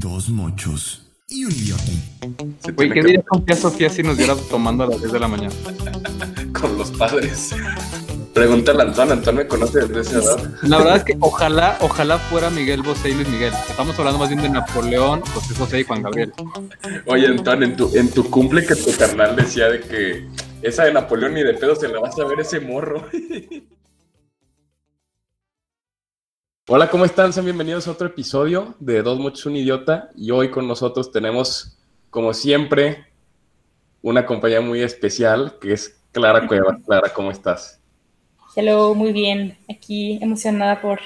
Dos mochos y un idiota. Güey, ¿qué dirías con tía Sofía si nos diera tomando a las 10 de la mañana? con los padres. Pregúntale a Antón, Antón me conoce desde esa edad. La verdad es que ojalá, ojalá fuera Miguel Bosé y Luis Miguel. Estamos hablando más bien de Napoleón, José José y Juan Gabriel. Oye, Antón, en tu, en tu cumple que tu carnal decía de que esa de Napoleón ni de pedo se la vas a ver ese morro. Hola, ¿cómo están? Sean bienvenidos a otro episodio de Dos Muchos Un Idiota. Y hoy con nosotros tenemos, como siempre, una compañía muy especial que es Clara Cuevas. Clara, ¿cómo estás? Hello, muy bien. Aquí emocionada por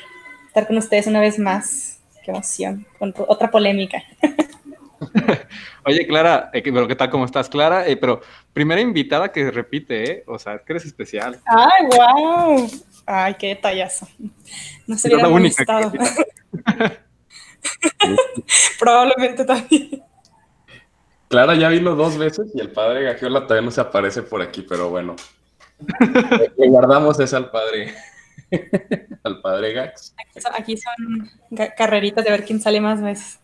estar con ustedes una vez más. Qué emoción. Con otra polémica. Oye, Clara, eh, pero ¿qué tal? ¿Cómo estás, Clara? Eh, pero primera invitada que repite, ¿eh? O sea, que eres especial. ¡Ay, wow! ¡Ay, qué detallazo! No se hubiera molestado. Probablemente también. Clara ya vino dos veces y el padre Gagiola todavía no se aparece por aquí, pero bueno. Le- guardamos esa al padre. al padre Gax. Aquí son, aquí son ga- carreritas de ver quién sale más veces.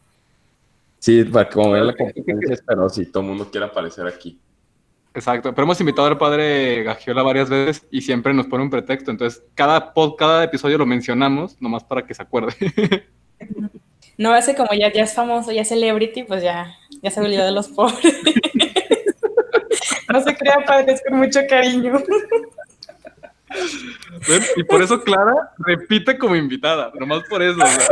Sí, para como ver la competencia, pero si todo el mundo quiere aparecer aquí. Exacto, pero hemos invitado al padre Gagiola varias veces y siempre nos pone un pretexto. Entonces, cada, pod- cada episodio lo mencionamos, nomás para que se acuerde. No, ese como ya, ya es famoso, ya es celebrity, pues ya, ya se olvidó de los pobres. No se crea padres con mucho cariño. Y por eso Clara repite como invitada, nomás por eso. sea.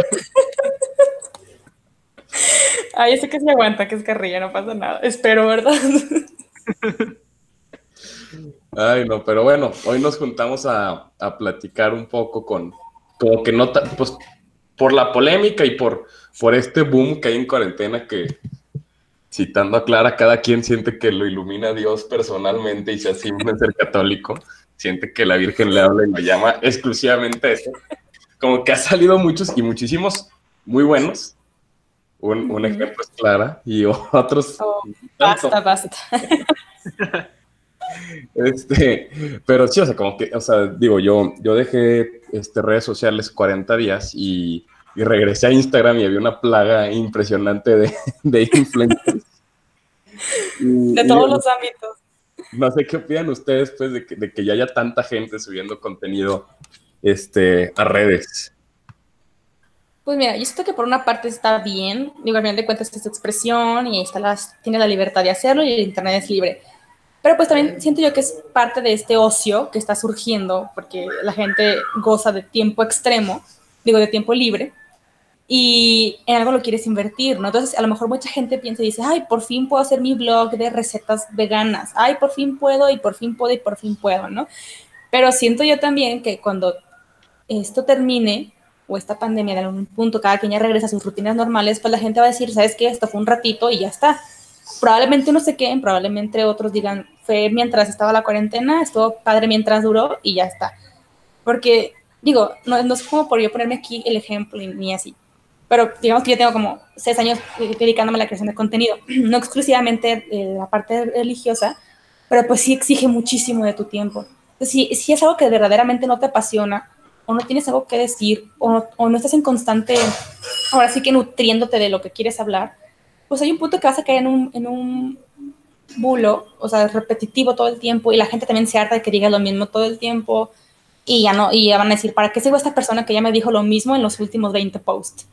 Ay, ese que se aguanta, que es carrilla, no pasa nada. Espero, ¿verdad? Ay, no, pero bueno, hoy nos juntamos a, a platicar un poco con, como que no, pues, por la polémica y por, por este boom que hay en cuarentena que, citando a Clara, cada quien siente que lo ilumina Dios personalmente y se asigna ser católico, siente que la Virgen le habla y lo llama exclusivamente a eso. Como que ha salido muchos y muchísimos muy buenos. Un, ejemplo es Clara y otros Oh, basta, basta. Este, pero sí, o sea, como que, o sea, digo, yo, yo dejé este, redes sociales 40 días y, y regresé a Instagram y había una plaga impresionante de, de influencers. Y- De y todos los ámbitos. No sé qué opinan ustedes, pues, de que, de que ya haya tanta gente subiendo contenido este, a redes. Pues mira, yo siento que por una parte está bien, digo, al final de cuentas es expresión y está las, tiene la libertad de hacerlo y el internet es libre. Pero pues también siento yo que es parte de este ocio que está surgiendo porque la gente goza de tiempo extremo, digo, de tiempo libre, y en algo lo quieres invertir, ¿no? Entonces, a lo mejor mucha gente piensa y dice, ay, por fin puedo hacer mi blog de recetas veganas, ay, por fin puedo y por fin puedo y por fin puedo, ¿no? Pero siento yo también que cuando esto termine, o esta pandemia de algún punto, cada quien ya regresa a sus rutinas normales, pues la gente va a decir, ¿sabes qué? Esto fue un ratito y ya está. Probablemente no se queden, probablemente otros digan, fue mientras estaba la cuarentena, estuvo padre mientras duró y ya está. Porque, digo, no, no es como por yo ponerme aquí el ejemplo ni así, pero digamos que yo tengo como seis años dedicándome a la creación de contenido, no exclusivamente la parte religiosa, pero pues sí exige muchísimo de tu tiempo. Si, si es algo que verdaderamente no te apasiona, o no tienes algo que decir, o o no estás en constante, ahora sí que nutriéndote de lo que quieres hablar, pues hay un punto que vas a caer en un, en un bulo, o sea, repetitivo todo el tiempo, y la gente también se harta de que diga lo mismo todo el tiempo, y ya no, y ya van a decir, ¿para qué sigo a esta persona que ya me dijo lo mismo en los últimos 20 posts?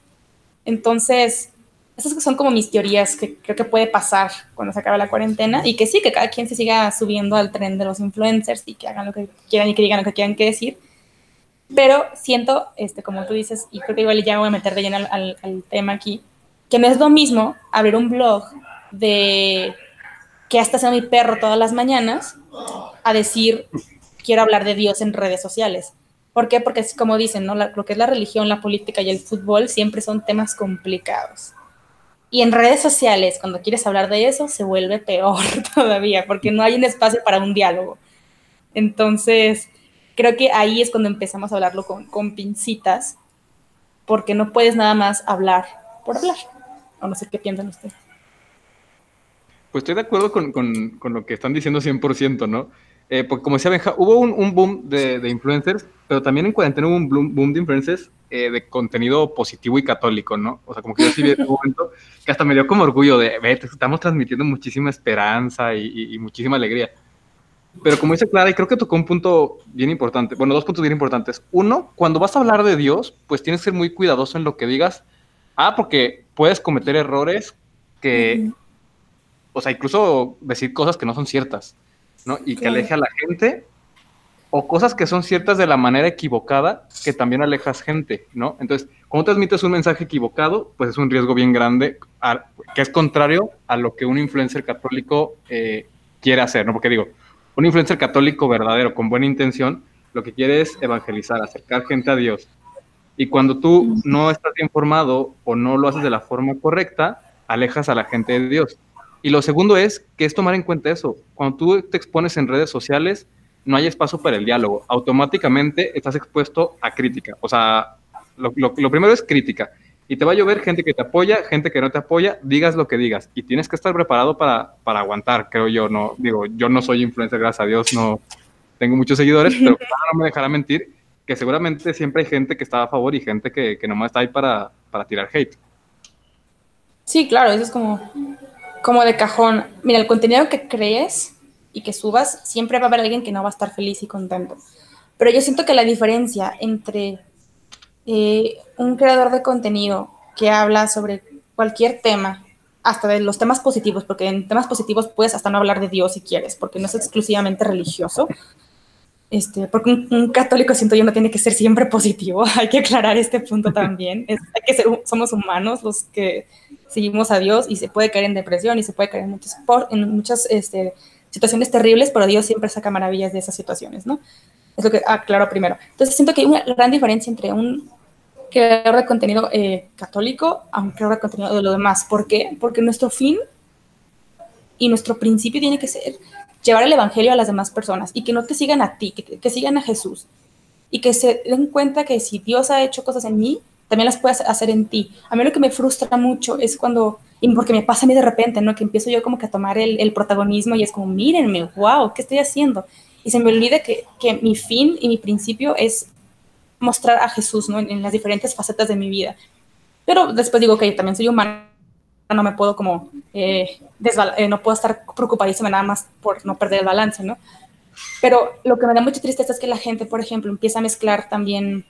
Entonces, esas son como mis teorías que creo que puede pasar cuando se acabe la cuarentena, y que sí, que cada quien se siga subiendo al tren de los influencers y que hagan lo que quieran y que digan lo que quieran que decir, pero siento, este, como tú dices, y creo que igual ya voy a meter de lleno al, tema aquí, que no es lo mismo abrir un blog de que hasta sea mi perro todas las mañanas a decir quiero hablar de Dios en redes sociales. ¿Por qué? Porque es como dicen, ¿no? Lo que es la religión, la política y el fútbol siempre son temas complicados. Y en redes sociales, cuando quieres hablar de eso, se vuelve peor todavía, porque no hay un espacio para un diálogo. Entonces, creo que ahí es cuando empezamos a hablarlo con, con pincitas, porque no puedes nada más hablar por hablar. O no sé qué piensan ustedes. Pues estoy de acuerdo con, con- con lo que están diciendo 100%, ¿no? Eh, porque como decía Benja, hubo un, un boom de, de influencers, pero también en cuarentena hubo un boom, boom de influencers eh, de contenido positivo y católico, ¿no? O sea, como que yo sí vi un momento que hasta me dio como orgullo de, ve, estamos transmitiendo muchísima esperanza y muchísima alegría. Pero como dice Clara, y creo que tocó un punto bien importante, bueno, dos puntos bien importantes. Uno, cuando vas a hablar de Dios, pues tienes que ser muy cuidadoso en lo que digas. Ah, porque puedes cometer errores que, o sea, incluso decir cosas que no son ciertas, ¿no? Y que aleje a la gente, o cosas que son ciertas de la manera equivocada, que también alejas gente, ¿no? Entonces, cuando transmites un mensaje equivocado, pues es un riesgo bien grande, que es contrario a lo que un influencer católico eh, quiere hacer, ¿no? Porque digo, un influencer católico verdadero, con buena intención, lo que quiere es evangelizar, acercar gente a Dios. Y cuando tú no estás informado o no lo haces de la forma correcta, alejas a la gente de Dios. Y lo segundo es que es tomar en cuenta eso. Cuando tú te expones en redes sociales, no hay espacio para el diálogo. Automáticamente estás expuesto a crítica. O sea, lo, lo primero es crítica. Y te va a llover gente que te apoya, gente que no te apoya, digas lo que digas. Y tienes que estar preparado para, para aguantar, creo yo. No, digo, yo no soy influencer, gracias a Dios, no tengo muchos seguidores, pero no me dejará mentir que seguramente siempre hay gente que está a favor y gente que, que nomás está ahí para, para tirar hate. Sí, claro, eso es como, como de cajón. Mira, el contenido que crees y que subas, siempre va a haber alguien que no va a estar feliz y contento. Pero yo siento que la diferencia entre eh, un creador de contenido que habla sobre cualquier tema, hasta de los temas positivos, porque en temas positivos puedes hasta no hablar de Dios si quieres, porque no es exclusivamente religioso. Este, porque un, católico siento yo no tiene que ser siempre positivo, hay que aclarar este punto también. Es, hay que ser, somos humanos los que seguimos a Dios y se puede caer en depresión y se puede caer en muchas, en muchas este, situaciones terribles, pero Dios siempre saca maravillas de esas situaciones, ¿no? Es lo que aclaro primero. Entonces siento que hay una gran diferencia entre un creador de contenido eh, católico a un creador de contenido de lo demás. ¿Por qué? Porque nuestro fin y nuestro principio tiene que ser llevar el evangelio a las demás personas y que no te sigan a ti, que, sigan a Jesús y que se den cuenta que si Dios ha hecho cosas en mí, también las puedes hacer en ti. A mí lo que me frustra mucho es cuando, y porque me pasa a mí de repente, ¿no? Que empiezo yo como que a tomar el, el protagonismo y es como, mírenme, wow, ¿qué estoy haciendo? Y se me olvida que, que, mi fin y mi principio es mostrar a Jesús ¿no? en, las diferentes facetas de mi vida. Pero después digo que también soy humana, no me puedo como, eh, eh, no puedo estar preocupadísima nada más por no perder el balance, ¿no? Pero lo que me da mucha tristeza es que la gente, por ejemplo, empieza a mezclar también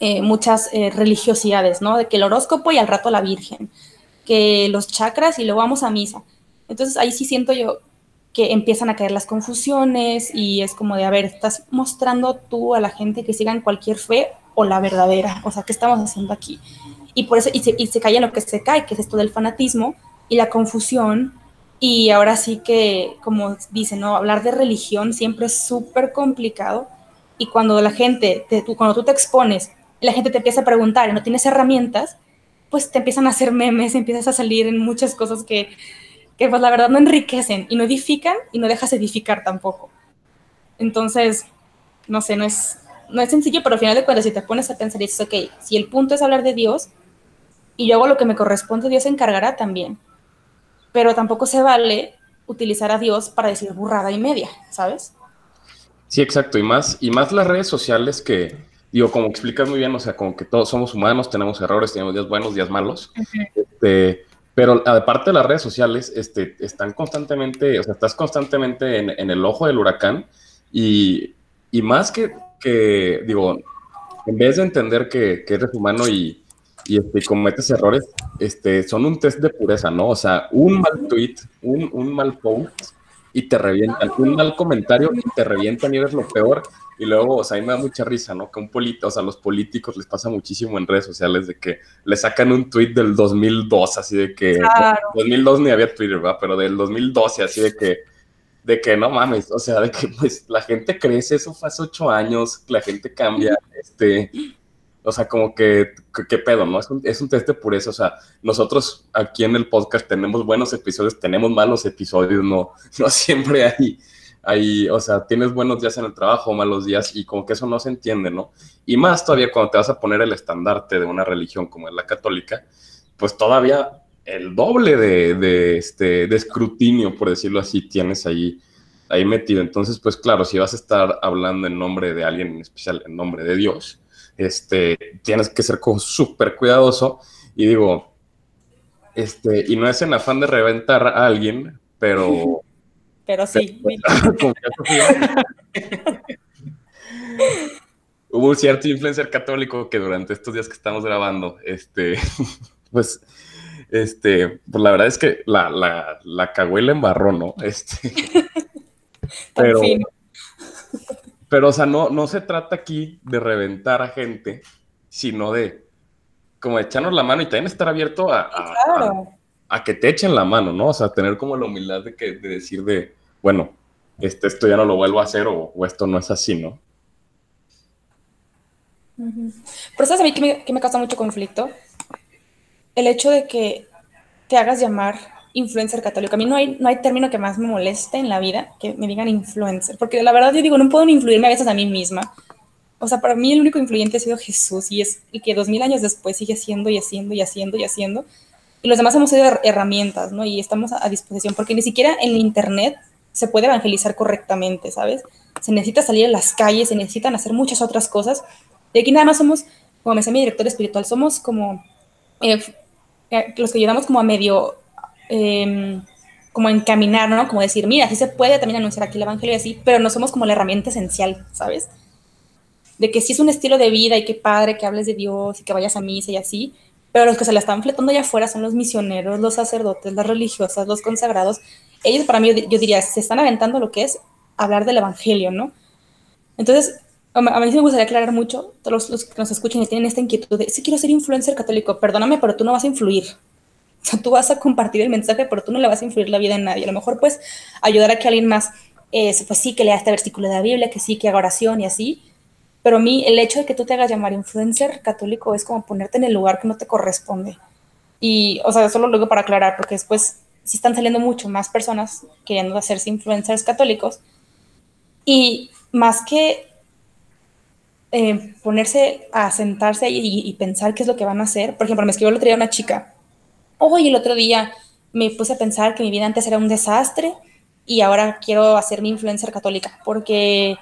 eh, muchas religiosidades, ¿no? De que el horóscopo y al rato la Virgen, que los chakras y luego vamos a misa. Entonces ahí sí siento yo que empiezan a caer las confusiones y es como de, a ver, estás mostrando tú a la gente que sigan cualquier fe o la verdadera, o sea, ¿qué estamos haciendo aquí? Y por eso, y se, y se cae en lo que se cae, que es esto del fanatismo y la confusión. Y ahora sí que, como dicen, ¿no? Hablar de religión siempre es súper complicado. Y cuando la gente, te, tú, cuando tú te expones, la gente te empieza a preguntar y no tienes herramientas, pues te empiezan a hacer memes, empiezas a salir en muchas cosas que, que pues la verdad no enriquecen y no edifican y no dejas edificar tampoco. Entonces, no sé, no es, no es sencillo, pero al final de cuentas, si te pones a pensar y dices, ok, si el punto es hablar de Dios y yo hago lo que me corresponde, Dios se encargará también. Pero tampoco se vale utilizar a Dios para decir burrada y media, ¿sabes? Sí, exacto. Y más, y más las redes sociales que, digo, como explicas muy bien, o sea, como que todos somos humanos, tenemos errores, tenemos días buenos, días malos. este, pero aparte de las redes sociales, este, están constantemente, o sea, estás constantemente en, el ojo del huracán y, y más que, que, digo, en vez de entender que, que eres humano y, y este, cometes errores, este, son un test de pureza, ¿no? O sea, un mal tweet, un, un mal post y te revientan, un mal comentario y te revientan y eres lo peor y luego, o sea, a mí me da mucha risa, ¿no? Que un político, o sea, a los políticos les pasa muchísimo en redes sociales de que le sacan un tweet del 2002, así de que... Claro. 2002 ni había Twitter, ¿verdad? Pero del 2012, así de que... De que no mames, o sea, de que pues la gente crece, eso fue hace ocho años, la gente cambia, este... O sea, como que, ¿qué pedo, no? Es un, es un test de pureza. O sea, nosotros aquí en el podcast tenemos buenos episodios, tenemos malos episodios, no, no siempre hay ahí, o sea, tienes buenos días en el trabajo, malos días, y como que eso no se entiende, ¿no? Y más todavía cuando te vas a poner el estandarte de una religión como es la católica, pues todavía el doble de, este, de escrutinio, por decirlo así, tienes ahí, ahí metido. Entonces, pues claro, si vas a estar hablando en nombre de alguien en especial, en nombre de Dios, este, tienes que ser súper cuidadoso. Y digo, este, y no es en afán de reventar a alguien, pero... Pero sí. Hubo un cierto influencer católico que durante estos días que estamos grabando, este, pues, este, pues la verdad es que la, la, la cagó y la embarró, ¿no? Este, pero, pero, o sea, no, no se trata aquí de reventar a gente, sino de como echarnos la mano y también estar abierto a, a, que te echen la mano, ¿no? O sea, tener como la humildad de, que, de decir de, bueno, este, esto ya no lo vuelvo a hacer o, esto no es así, ¿no? Pero sabes a mí que me, que me causa mucho conflicto el hecho de que te hagas llamar influencer católico. A mí no hay, no hay término que más me moleste en la vida que me digan influencer, porque la verdad yo digo, no puedo ni influirme a veces a mí misma. O sea, para mí el único influyente ha sido Jesús y es el que dos mil años después sigue haciendo y haciendo y haciendo y haciendo. Y los demás hemos sido herramientas, ¿no? Y estamos a, disposición, porque ni siquiera en Internet se puede evangelizar correctamente, ¿sabes? Se necesita salir a las calles, se necesitan hacer muchas otras cosas. De aquí nada más somos, como me decía mi director espiritual, somos como eh, eh, los que ayudamos como a medio Em, como encaminar, ¿no? Como decir, mira, sí se puede también anunciar aquí el Evangelio y así, pero no somos como la herramienta esencial, ¿sabes? De que sí es un estilo de vida y qué padre que hables de Dios y que vayas a misa y así, pero los que se la están fletando allá afuera son los misioneros, los sacerdotes, las religiosas, los consagrados. Ellos para mí, yo, diría, se están aventando lo que es hablar del Evangelio, ¿no? Entonces, a mí sí me gustaría aclarar mucho, todos los, que nos escuchen y tienen esta inquietud de, si quiero ser influencer católico, perdóname, pero tú no vas a influir. O sea, tú vas a compartir el mensaje, pero tú no le vas a influir la vida en nadie. A lo mejor, pues, ayudar a que alguien más, eh, pues sí, que lea este versículo de la Biblia, que sí, que haga oración y así. Pero a mí, el hecho de que tú te hagas llamar influencer católico es como ponerte en el lugar que no te corresponde. Y, o sea, solo lo digo para aclarar, porque después sí están saliendo mucho más personas queriendo hacerse influencers católicos. Y más que eh, ponerse a sentarse y, y, pensar qué es lo que van a hacer, por ejemplo, me escribió el otro día una chica Hoy el otro día me puse a pensar que mi vida antes era un desastre y ahora quiero hacer mi influencer católica porque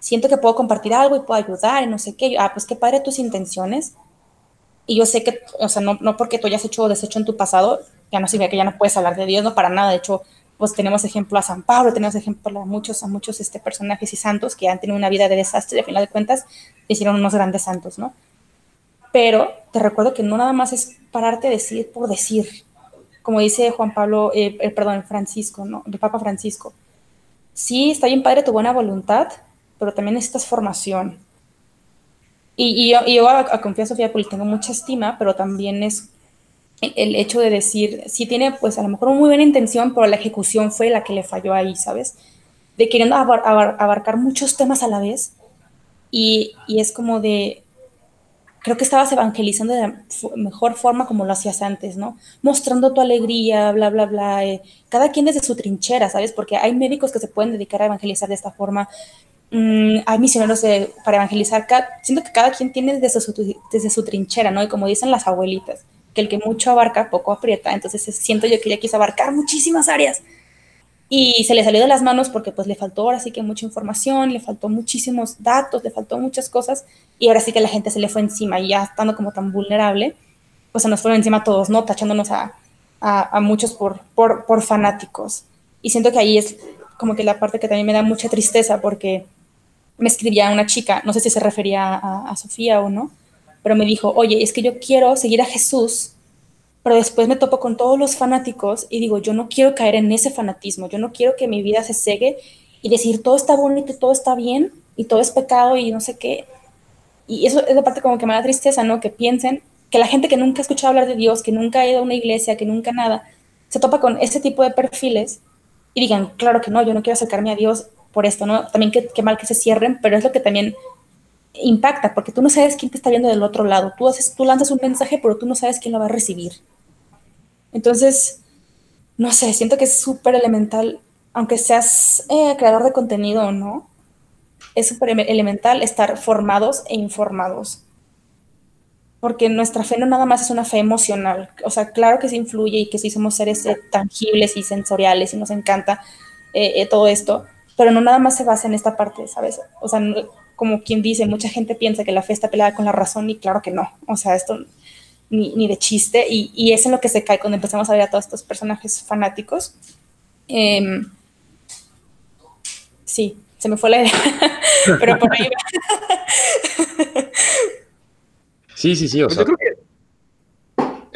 siento que puedo compartir algo y puedo ayudar y no sé qué. Ah, pues qué padre tus intenciones. Y yo sé que, o sea, no, no porque tú hayas hecho o deshecho en tu pasado, ya no significa que ya no puedes hablar de Dios, no para nada. De hecho, pues tenemos ejemplo a San Pablo, tenemos ejemplo a muchos, a muchos este, personajes y santos que han tenido una vida de desastre y al final de cuentas hicieron unos grandes santos, ¿no? Pero te recuerdo que no nada más es pararte a decir por decir, como dice Juan Pablo, eh, eh, perdón, Francisco, ¿no? El Papa Francisco. Sí, está bien padre tu buena voluntad, pero también necesitas formación. Y, yo, y yo a, a, Sofía Poli tengo mucha estima, pero también es el, hecho de decir, sí tiene pues a lo mejor una muy buena intención, pero la ejecución fue la que le falló ahí, ¿sabes? De queriendo abarcar muchos temas a la vez. Y, y es como de, creo que estabas evangelizando de la mejor forma como lo hacías antes, ¿no? Mostrando tu alegría, bla, bla, bla. Eh, cada quien desde su trinchera, ¿sabes? Porque hay médicos que se pueden dedicar a evangelizar de esta forma. Mm, hay misioneros para evangelizar. siento que cada quien tiene desde su, desde su trinchera, ¿no? Y como dicen las abuelitas, que el que mucho abarca, poco aprieta. Entonces siento yo que ella quiso abarcar muchísimas áreas y se le salió de las manos porque pues le faltó ahora sí que mucha información, le faltó muchísimos datos, le faltó muchas cosas y ahora sí que la gente se le fue encima y ya estando como tan vulnerable, pues se nos fueron encima todos, ¿no? Tachándonos a, a, muchos por, por, por, fanáticos. Y siento que ahí es como que la parte que también me da mucha tristeza porque me escribía una chica, no sé si se refería a, a Sofía o no, pero me dijo, oye, es que yo quiero seguir a Jesús, pero después me topo con todos los fanáticos y digo, yo no quiero caer en ese fanatismo, yo no quiero que mi vida se cegue y decir todo está bonito, todo está bien y todo es pecado y no sé qué. Y eso es la parte como que me da tristeza, ¿no? Que piensen que la gente que nunca ha escuchado hablar de Dios, que nunca ha ido a una iglesia, que nunca nada, se topa con este tipo de perfiles y digan, claro que no, yo no quiero acercarme a Dios por esto, ¿no? También qué mal que se cierren, pero es lo que también impacta, porque tú no sabes quién te está viendo del otro lado. Tú, haces, tú lanzas un mensaje, pero tú no sabes quién lo va a recibir. Entonces, no sé, siento que es súper elemental, aunque seas eh, creador de contenido o no, es súper elemental estar formados e informados. Porque nuestra fe no nada más es una fe emocional. O sea, claro que se influye y que sí somos seres eh, tangibles y sensoriales y nos encanta eh, todo esto, pero no nada más se basa en esta parte, ¿sabes? O sea, como quien dice, mucha gente piensa que la fe está peleada con la razón y claro que no. O sea, esto ni, ni de chiste y, y, es en lo que se cae cuando empezamos a ver a todos estos personajes fanáticos. Eh, sí, se me fue la idea, pero por ahí va. Sí, sí, sí, o sea. Yo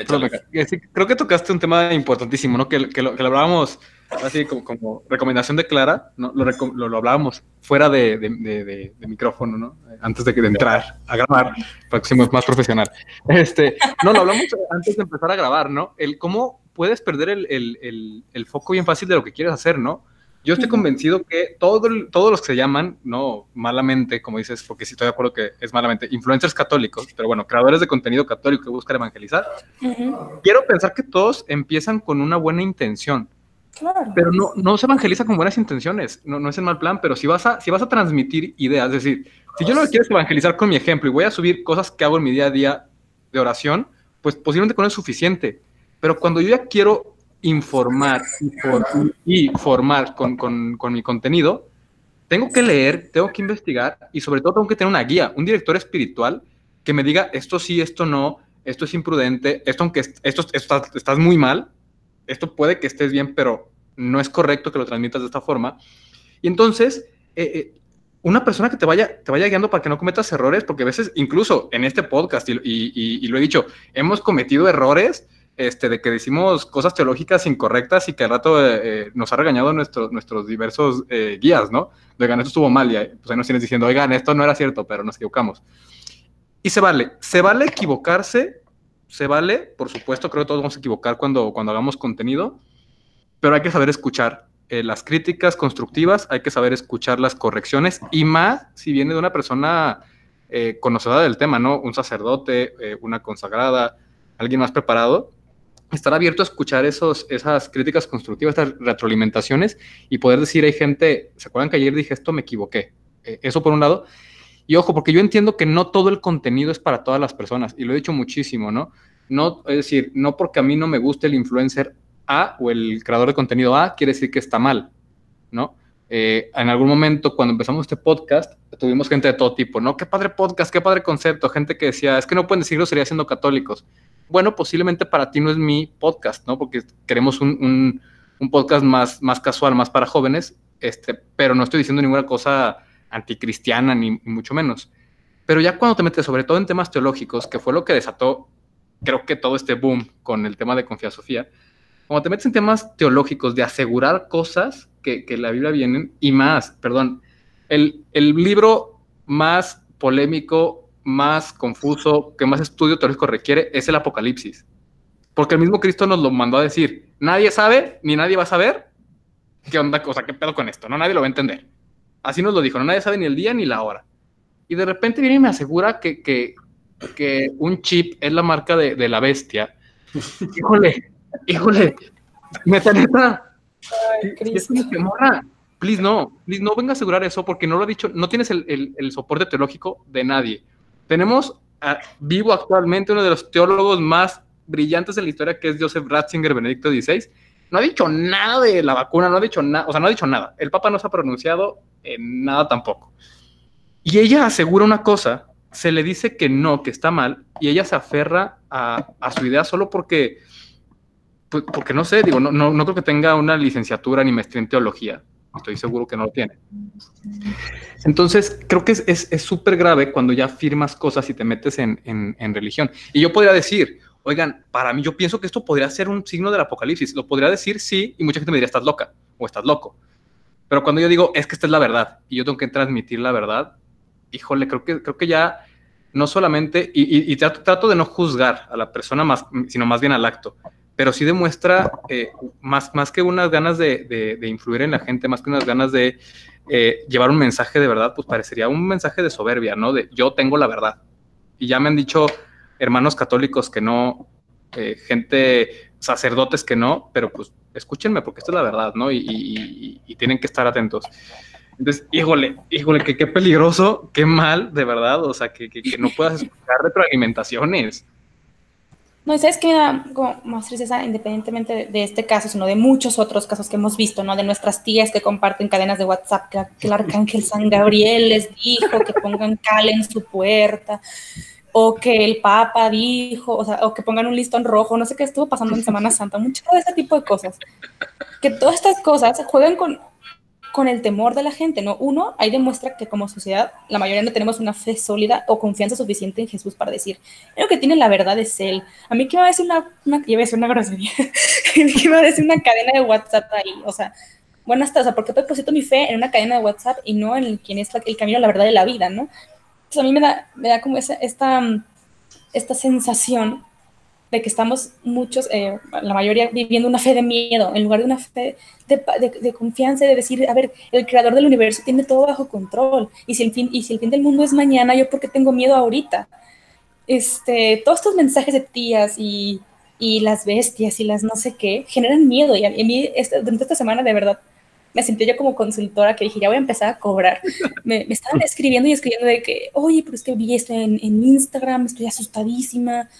creo que, creo que tocaste un tema importantísimo, ¿no? Que, que, lo, que lo hablábamos así como, como, recomendación de Clara, ¿no? Lo, lo, lo hablábamos fuera de, de, de, de, micrófono, ¿no? Antes de, de entrar a grabar, para que seamos más profesional. Este, no, lo hablamos antes de empezar a grabar, ¿no? El cómo puedes perder el, el, el, el foco bien fácil de lo que quieres hacer, ¿no? Yo estoy convencido que todo, todos los que se llaman, no malamente, como dices, porque sí estoy de acuerdo que es malamente, influencers católicos, pero bueno, creadores de contenido católico que buscan evangelizar, uh -huh. quiero pensar que todos empiezan con una buena intención. Claro. Pero no, no se evangeliza con buenas intenciones, no, no es el mal plan, pero si vas, a, si vas a transmitir ideas, es decir, si yo que quiero evangelizar con mi ejemplo y voy a subir cosas que hago en mi día a día de oración, pues posiblemente con eso es suficiente. Pero cuando yo ya quiero informar y, for, y formar con, con, con, mi contenido, tengo que leer, tengo que investigar y sobre todo tengo que tener una guía, un director espiritual que me diga esto sí, esto no, esto es imprudente, esto aunque esto, esto estás muy mal, esto puede que estés bien, pero no es correcto que lo transmitas de esta forma. Y entonces, eh, eh, una persona que te vaya, te vaya guiando para que no cometas errores, porque a veces, incluso en este podcast, y, y, y lo he dicho, hemos cometido errores este, de que decimos cosas teológicas incorrectas y que al rato eh, eh, nos ha regañado nuestro, nuestros diversos eh, guías, ¿no? Oigan, esto estuvo mal, y pues ahí nos tienes diciendo, oigan, esto no era cierto, pero nos equivocamos. Y se vale, se vale equivocarse, se vale, por supuesto, creo que todos vamos a equivocar cuando, cuando hagamos contenido, pero hay que saber escuchar las críticas constructivas, hay que saber escuchar las correcciones, y más si viene de una persona conocedora del tema, ¿no? Un sacerdote, una consagrada, alguien más preparado, estar abierto a escuchar esos, esas críticas constructivas, estas retroalimentaciones y poder decir, hay gente, ¿se acuerdan que ayer dije esto? Me equivoqué. Eh, eso por un lado. Y ojo, porque yo entiendo que no todo el contenido es para todas las personas, y lo he dicho muchísimo, ¿no? No, es decir, no porque a mí no me guste el influencer A o el creador de contenido A, quiere decir que está mal, ¿no? Eh, en algún momento, cuando empezamos este podcast, tuvimos gente de todo tipo, ¿no? Qué padre podcast, qué padre concepto, gente que decía, es que no pueden decirlo, sería siendo católicos bueno, posiblemente para ti no es mi podcast, ¿no? Porque queremos un, un, un, podcast más, más casual, más para jóvenes, este, pero no estoy diciendo ninguna cosa anticristiana, ni, mucho menos. Pero ya cuando te metes, sobre todo en temas teológicos, que fue lo que desató, creo que todo este boom con el tema de Confía Sofía, cuando te metes en temas teológicos de asegurar cosas que, que la Biblia vienen, y más, perdón, el, el libro más polémico más confuso, que más estudio teológico requiere, es el Apocalipsis. Porque el mismo Cristo nos lo mandó a decir. Nadie sabe, ni nadie va a saber qué onda, o sea, qué pedo con esto, ¿no? Nadie lo va a entender. Así nos lo dijo, no nadie sabe ni el día ni la hora. Y de repente viene y me asegura que, que, que un chip es la marca de, de la bestia. híjole, híjole, neta, neta. Ay, es morra, please no, please no venga a asegurar eso porque no lo ha dicho, no tienes el, el, el soporte teológico de nadie. Tenemos a, vivo actualmente uno de los teólogos más brillantes en la historia, que es Joseph Ratzinger, Benedicto XVI. No ha dicho nada de la vacuna, no ha dicho nada, o sea, no ha dicho nada. El Papa no se ha pronunciado en nada tampoco. Y ella asegura una cosa, se le dice que no, que está mal, y ella se aferra a, su idea solo porque, pues, porque no sé, digo, no, no, no creo que tenga una licenciatura ni maestría en teología, estoy seguro que no lo tiene. Entonces, creo que es súper es, es grave cuando ya firmas cosas y te metes en, en, religión. Y yo podría decir, oigan, para mí yo pienso que esto podría ser un signo del apocalipsis. Lo podría decir, sí, y mucha gente me diría, estás loca o estás loco. Pero cuando yo digo, es que esta es la verdad y yo tengo que transmitir la verdad, híjole, creo que, creo que ya no solamente, y, y, trato, de no juzgar a la persona, más, sino más bien al acto pero sí demuestra eh, más, más que unas ganas de, influir en la gente, más que unas ganas de eh, llevar un mensaje de verdad, pues parecería un mensaje de soberbia, ¿no? De yo tengo la verdad. Y ya me han dicho hermanos católicos que no, eh, gente, sacerdotes que no, pero pues escúchenme porque esta es la verdad, ¿no? Y, y, y tienen que estar atentos. Entonces, híjole, híjole, que qué peligroso, qué mal, de verdad, o sea, que, que, no puedas escuchar retroalimentaciones. No, y sabes que me da como más tristeza, independientemente de, este caso, sino de muchos otros casos que hemos visto, ¿no? De nuestras tías que comparten cadenas de WhatsApp, que el arcángel San Gabriel les dijo que pongan cal en su puerta, o que el Papa dijo, o, sea, o que pongan un listón rojo, no sé qué estuvo pasando en Semana Santa, mucho de ese tipo de cosas. Que todas estas cosas juegan con, con el temor de la gente, ¿no? Uno, ahí demuestra que como sociedad la mayoría no tenemos una fe sólida o confianza suficiente en Jesús para decir, lo que tiene la verdad es Él. A mí que me va a decir una, una, iba a decir una grosería, que me va a decir una cadena de WhatsApp ahí, o sea, bueno, hasta, o sea, ¿por qué deposito mi fe en una cadena de WhatsApp y no en quien es el camino la verdad de la vida, ¿no? A mí me da, me da como esa, esta, esta sensación de que estamos muchos, eh, la mayoría viviendo una fe de miedo, en lugar de una fe de, de, de, confianza, de decir, a ver, el creador del universo tiene todo bajo control, y si el fin, y si el fin del mundo es mañana, yo porque tengo miedo ahorita. Este, todos estos mensajes de tías y, y las bestias y las no sé qué generan miedo, y a, mí este, durante esta semana de verdad me sentí yo como consultora que dije, ya voy a empezar a cobrar. Me, me estaban escribiendo y escribiendo de que, oye, pero es que vi esto en, Instagram, estoy asustadísima,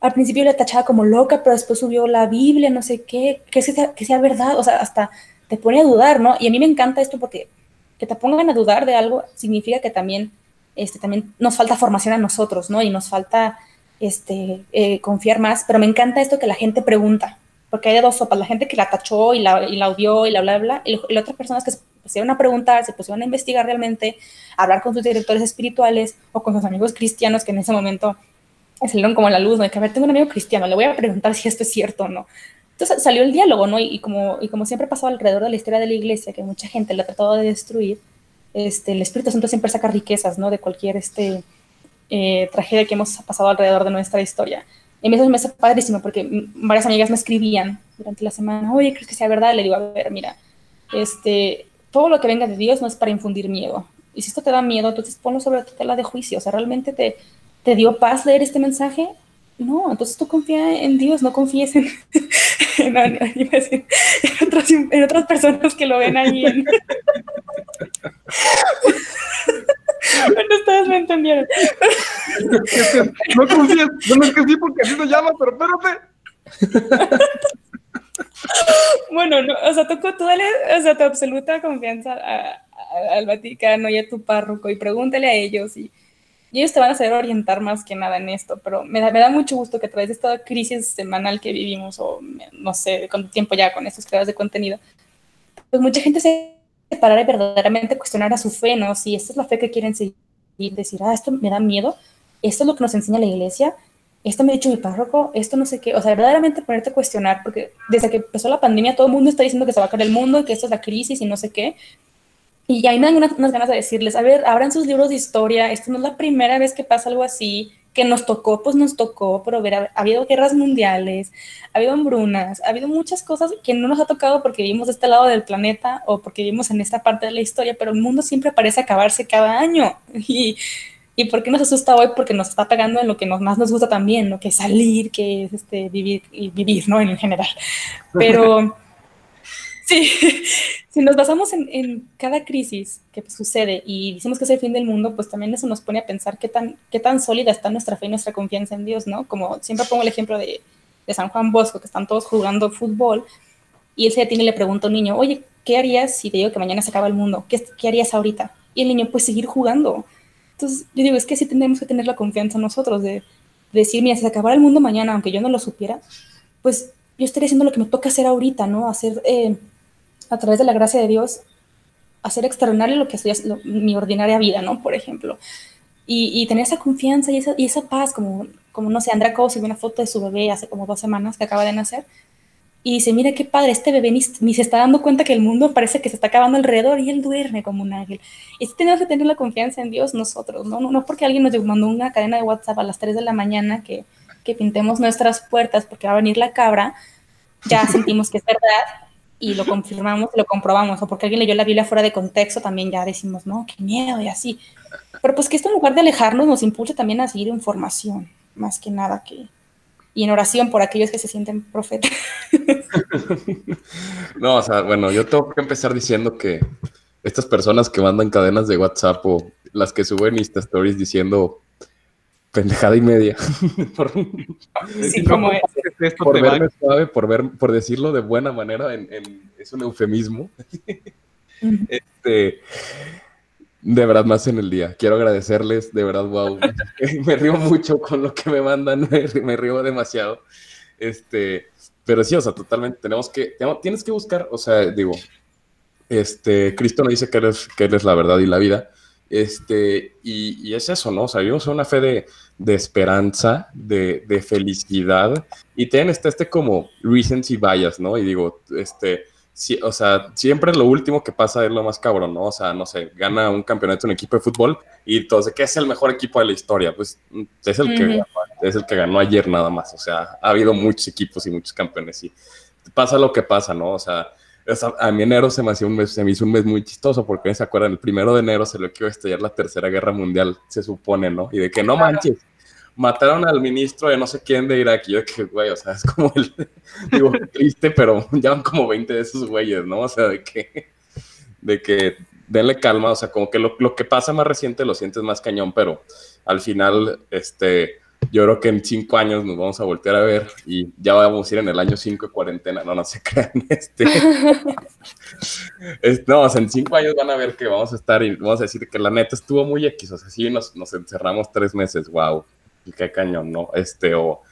al principio le tachaba como loca, pero después subió la Biblia, no sé qué, que sea, que sea verdad, o sea, hasta te pone a dudar, ¿no? Y a mí me encanta esto porque que te pongan a dudar de algo significa que también, este, también nos falta formación a nosotros, ¿no? Y nos falta este, eh, confiar más, pero me encanta esto que la gente pregunta, porque hay de dos sopas, la gente que la tachó y la, y la odió y la bla, bla, y, y las otras personas que se pusieron a preguntar, se pusieron a investigar realmente, a hablar con sus directores espirituales o con sus amigos cristianos que en ese momento salieron como a la luz, ¿no? Que, a ver, tengo un amigo cristiano, le voy a preguntar si esto es cierto o no. Entonces salió el diálogo, ¿no? Y, y como, y como siempre pasó alrededor de la historia de la iglesia, que mucha gente la ha tratado de destruir, este, el Espíritu Santo siempre saca riquezas, ¿no? De cualquier este, eh, tragedia que hemos pasado alrededor de nuestra historia. Y eso me hace padrísimo porque varias amigas me escribían durante la semana, oye, ¿crees que sea verdad? Le digo, a ver, mira, este, todo lo que venga de Dios no es para infundir miedo. Y si esto te da miedo, entonces ponlo sobre tu tela de juicio. O sea, realmente te, ¿Te dio paz leer este mensaje? No, entonces tú confía en Dios, no confíes en, en, decir, en, otras, en, otras, personas que lo ven ahí. En... bueno, ustedes me entendieron. no confíes, no es que sí porque así se llama, pero espérate. bueno, no, o sea, tú, tú dale o sea, tu absoluta confianza a, a, al Vaticano y a tu párroco y pregúntale a ellos y y ellos te van a saber orientar más que nada en esto, pero me da, me da mucho gusto que a través de esta crisis semanal que vivimos, o no sé cuánto tiempo ya con estos creadores de contenido, pues mucha gente se parara y verdaderamente cuestionara su fe, ¿no? Si esta es la fe que quieren seguir, decir, ah, esto me da miedo, esto es lo que nos enseña la iglesia, esto me ha dicho mi párroco, esto no sé qué, o sea, verdaderamente ponerte a cuestionar, porque desde que empezó la pandemia todo el mundo está diciendo que se va a caer el mundo que esto es la crisis y no sé qué, y ahí me dan unas, unas, ganas de decirles, a ver, abran sus libros de historia, esto no es la primera vez que pasa algo así, que nos tocó, pues nos tocó, pero ver, ha, ha habido guerras mundiales, ha habido hambrunas, ha habido muchas cosas que no nos ha tocado porque vivimos de este lado del planeta o porque vivimos en esta parte de la historia, pero el mundo siempre parece acabarse cada año. Y, ¿Y por qué nos asusta hoy? Porque nos está pegando en lo que nos, más nos gusta también, lo que es salir, que es este, vivir y vivir, ¿no? En general. Pero... Sí, si nos basamos en, en cada crisis que sucede y decimos que es el fin del mundo, pues también eso nos pone a pensar qué tan, qué tan sólida está nuestra fe y nuestra confianza en Dios, ¿no? Como siempre pongo el ejemplo de, de San Juan Bosco, que están todos jugando fútbol y él se detiene y le pregunta a un niño, oye, ¿qué harías si te digo que mañana se acaba el mundo? ¿Qué, qué harías ahorita? Y el niño, pues seguir jugando. Entonces, yo digo, es que sí tenemos que tener la confianza nosotros de, de decir, mira, si se acabara el mundo mañana, aunque yo no lo supiera, pues yo estaría haciendo lo que me toca hacer ahorita, ¿no? Hacer... Eh, a través de la gracia de Dios, hacer extraordinario lo que soy, lo, mi ordinaria vida, ¿no? Por ejemplo. Y, tener esa confianza y esa, paz, como, como, no sé, Andrea Coe subió una foto de su bebé hace como dos semanas que acaba de nacer, y dice, mira qué padre, este bebé ni, ni, se está dando cuenta que el mundo parece que se está acabando alrededor y él duerme como un ángel. Y sí tenemos que tener la confianza en Dios nosotros, ¿no? No, no porque alguien nos mandó una cadena de WhatsApp a las 3 de la mañana que, que pintemos nuestras puertas porque va a venir la cabra, ya sentimos que es verdad y lo confirmamos, lo comprobamos, o porque alguien leyó la Biblia fuera de contexto, también ya decimos, no, qué miedo y así. Pero pues que esto en lugar de alejarnos nos impulsa también a seguir información, más que nada que... Y en oración por aquellos que se sienten profetas. no, o sea, bueno, yo tengo que empezar diciendo que estas personas que mandan cadenas de WhatsApp o las que suben Insta Stories diciendo pendejada y media. Sí, como es. Esto por te va- verme suave, por, ver, por decirlo de buena manera, en, en- es un eufemismo. Este, de verdad, más en el día. Quiero agradecerles, de verdad, wow. me río mucho con lo que me mandan, me, me río demasiado. Este, pero sí, o sea, totalmente tenemos que, tenemos- tienes que buscar, o sea, digo, este, Cristo nos dice que eres, que eres la verdad y la vida. Este, y, y es eso, ¿no? O sea, vivimos una fe de, de esperanza, de, de felicidad, y tienen este, este como recency bias, ¿no? Y digo, este, sí, o sea, siempre lo último que pasa es lo más cabrón, ¿no? O sea, no sé, gana un campeonato un equipo de fútbol y todos de que es el mejor equipo de la historia, pues mm, es el, que, Ujú. ganó, es el que ganó ayer nada más, o sea, ha habido muchos equipos y muchos campeones y pasa lo que pasa, ¿no? O sea, a mí enero se me, hacía un mes, se me hizo un mes muy chistoso porque se acuerdan, el primero de enero se le que iba a estallar la tercera guerra mundial, se supone, ¿no? Y de que no manches, mataron al ministro de no sé quién de Irak. Y yo de que, güey, o sea, es como el, digo, triste, pero ya van como 20 de esos güeyes, ¿no? O sea, de que, de que denle calma, o sea, como que lo, lo que pasa más reciente lo sientes más cañón, pero al final, este, yo creo que en cinco años nos vamos a voltear a ver y ya vamos a ir en el año 5 de cuarentena, no, no se crean, este, es- no, o sea, en cinco años van a ver que vamos a estar y vamos a decir que la neta estuvo muy X, o sea, sí nos, nos encerramos tres meses, wow, y qué cañón, ¿no? Este, o,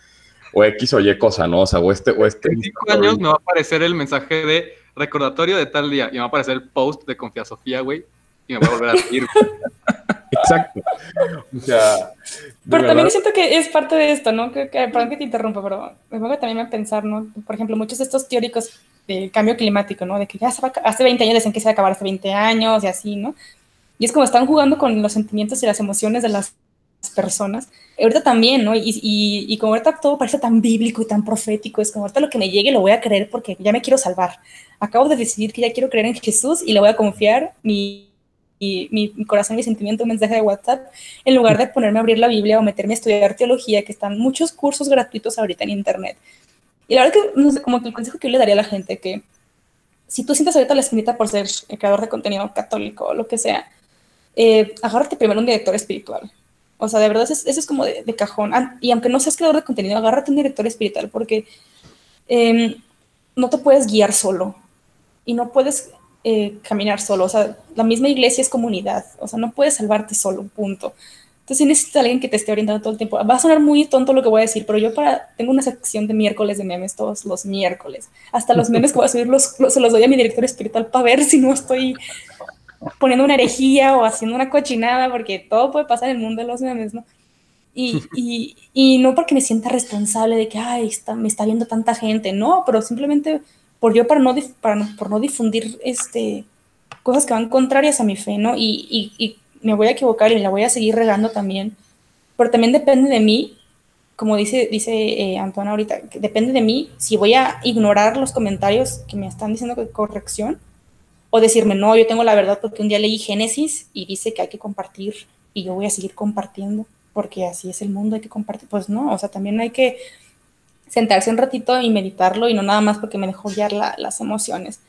o X o Y cosa, ¿no? O sea, o este, o este. En cinco años me va a aparecer el mensaje de recordatorio de tal día y me va a aparecer el post de Confía Sofía, güey, y me va a volver a seguir. Exacto. O sea, Pero también verdad, siento que es parte de esto, ¿no? Que, que- perdón que te interrumpa, pero me pongo también a pensar, ¿no? Por ejemplo, muchos de estos teóricos del cambio climático, ¿no? De que ya se va a hace 20 años decían que se va a acabar hace 20 años y así, ¿no? Y es como están jugando con los sentimientos y las emociones de las personas. Ahorita también, ¿no? Y, y, y como ahorita todo parece tan bíblico y tan profético, es como ahorita lo que me llegue lo voy a creer porque ya me quiero salvar. Acabo de decidir que ya quiero creer en Jesús y le voy a confiar mi, mi, mi- corazón, mi sentimiento, un mensaje de WhatsApp, en lugar de ponerme a abrir la Biblia o meterme a estudiar teología, que están muchos cursos gratuitos ahorita en Internet. Y la verdad que, no sé, como que el consejo que yo le daría a la gente, que si tú sientes ahorita la espinita por ser el creador de contenido católico o lo que sea, eh, agárrate primero un director espiritual. O sea, de verdad, eso es, eso es como de, de cajón. Ah, Y aunque no seas creador de contenido, agárrate un director espiritual porque eh, no te puedes guiar solo y no puedes eh, caminar solo. O sea, la misma iglesia es comunidad. O sea, no puedes salvarte solo, punto. Entonces, sí necesitas a alguien que te esté orientando todo el tiempo. Va a sonar muy tonto lo que voy a decir, pero yo para tengo una sección de miércoles de memes todos los miércoles. Hasta los memes que voy a subir los, los- se los doy a mi director espiritual para ver si no estoy poniendo una herejía o haciendo una cochinada, porque todo puede pasar en el mundo de los memes, ¿no? Y, y, y no porque me sienta responsable de que, ay, está, me está viendo tanta gente, no, pero simplemente por yo no, para no, por no difundir este, cosas que van contrarias a mi fe, ¿no? Y, y, y me voy a equivocar y la voy a seguir regando también, pero también depende de mí, como dice, dice eh, ahorita, que depende de mí si voy a ignorar los comentarios que me están diciendo que corrección o decirme, no, yo tengo la verdad porque un día leí Génesis y dice que hay que compartir y yo voy a seguir compartiendo porque así es el mundo, hay que compartir. Pues no, o sea, también hay que sentarse un ratito y meditarlo y no nada más porque me dejó guiar la- las emociones.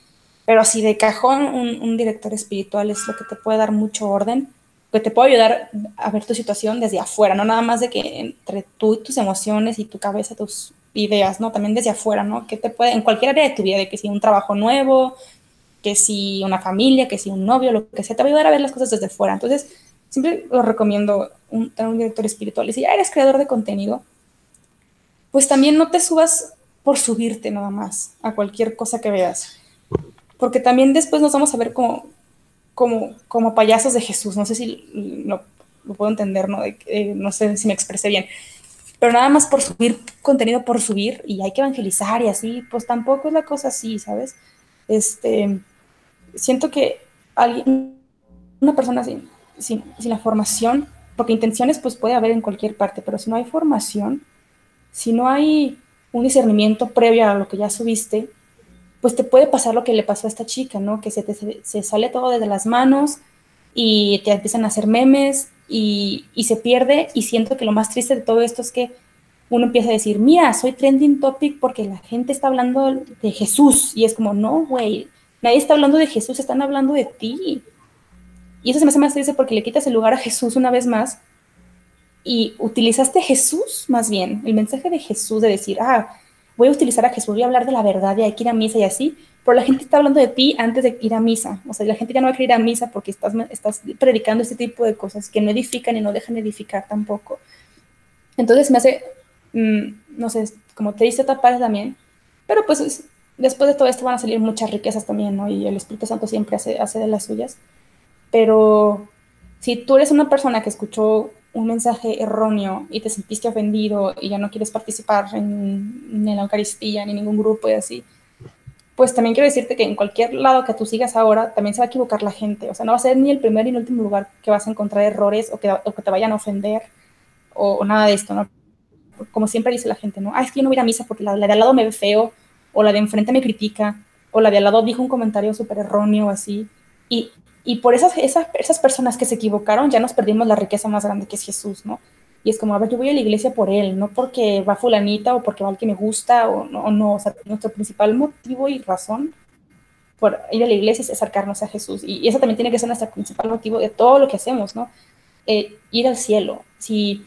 Pero así de cajón, un, un director espiritual es lo que te puede dar mucho orden, que te puede ayudar a ver tu situación desde afuera, no nada más de que entre tú y tus emociones y tu cabeza, tus ideas, ¿no? También desde afuera, ¿no? Que te puede, en cualquier área de tu vida, de que si un trabajo nuevo, que si una familia, que si un novio, lo que sea, te va a ayudar a ver las cosas desde fuera. Entonces, siempre lo recomiendo un, tener un director espiritual. Y si ya eres creador de contenido, pues también no te subas por subirte nada más a cualquier cosa que veas. Porque también después nos vamos a ver como, como, como payasos de Jesús. No sé si lo, puedo entender, ¿no? Eh, no sé si me expresé bien. Pero nada más por subir contenido por subir y hay que evangelizar y así, pues tampoco es la cosa así, ¿sabes? Este, siento que alguien, una persona sin, sin, sin la formación, porque intenciones pues puede haber en cualquier parte, pero si no hay formación, si no hay un discernimiento previo a lo que ya subiste, pues te puede pasar lo que le pasó a esta chica, ¿no? Que se te se, sale todo desde las manos y te empiezan a hacer memes y, y se pierde. Y siento que lo más triste de todo esto es que uno empieza a decir, mira, soy trending topic porque la gente está hablando de Jesús. Y es como, no, güey, nadie está hablando de Jesús, están hablando de ti. Y eso se me hace más triste porque le quitas el lugar a Jesús una vez más y utilizaste Jesús más bien, el mensaje de Jesús de decir, ah, voy a utilizar a Jesús, voy a hablar de la verdad y hay que ir a misa y así, pero la gente está hablando de ti antes de ir a misa, o sea, la gente ya no va a querer ir a misa porque estás, estás predicando este tipo de cosas que no edifican y no dejan edificar tampoco. Entonces me hace, mm, no sé, como te dice tapar también, pero pues después de todo esto van a salir muchas riquezas también, ¿no? Y el Espíritu Santo siempre hace, hace de las suyas, pero si tú eres una persona que escuchó un mensaje erróneo y te sentiste ofendido y ya no quieres participar en, la Eucaristía ni en ningún grupo y así, pues también quiero decirte que en cualquier lado que tú sigas ahora, también se va a equivocar la gente. O sea, no va a ser ni el primer ni el último lugar que vas a encontrar errores o que, te vayan a ofender o, nada de esto, ¿no? Como siempre dice la gente, ¿no? Ah, es que yo no voy a misa porque la, la de al lado me ve feo, o la de enfrente me critica, o la de al lado dijo un comentario súper erróneo, así. Y y por esas, esas, esas personas que se equivocaron, ya nos perdimos la riqueza más grande que es Jesús, ¿no? Y es como, a ver, yo voy a la iglesia por él, no porque va fulanita o porque va el que me gusta o no, no, o sea, nuestro principal motivo y razón por ir a la iglesia es acercarnos a Jesús. Y, eso también tiene que ser nuestro principal motivo de todo lo que hacemos, ¿no? Eh, ir al cielo. Si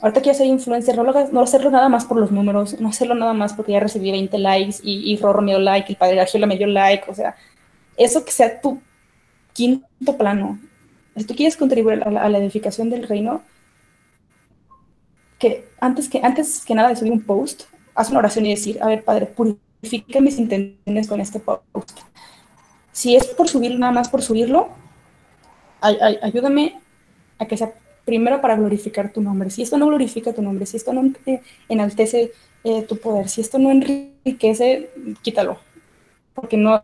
ahorita quiero ser influencer, no, no hacerlo nada más por los números, no hacerlo nada más porque ya recibí 20 likes y, y Rorro me dio like, el padre Gila me dio like, o sea, eso que sea tu quinto plano. Si tú quieres contribuir a la, edificación del reino, que antes, que antes que nada de subir un post, haz una oración y decir, a ver, Padre, purifica mis intenciones con este post. Si es por subirlo, nada más por subirlo, ayúdame a que sea primero para glorificar tu nombre. Si esto no glorifica tu nombre, si esto no enaltece eh, tu poder, si esto no enriquece, quítalo. Porque no,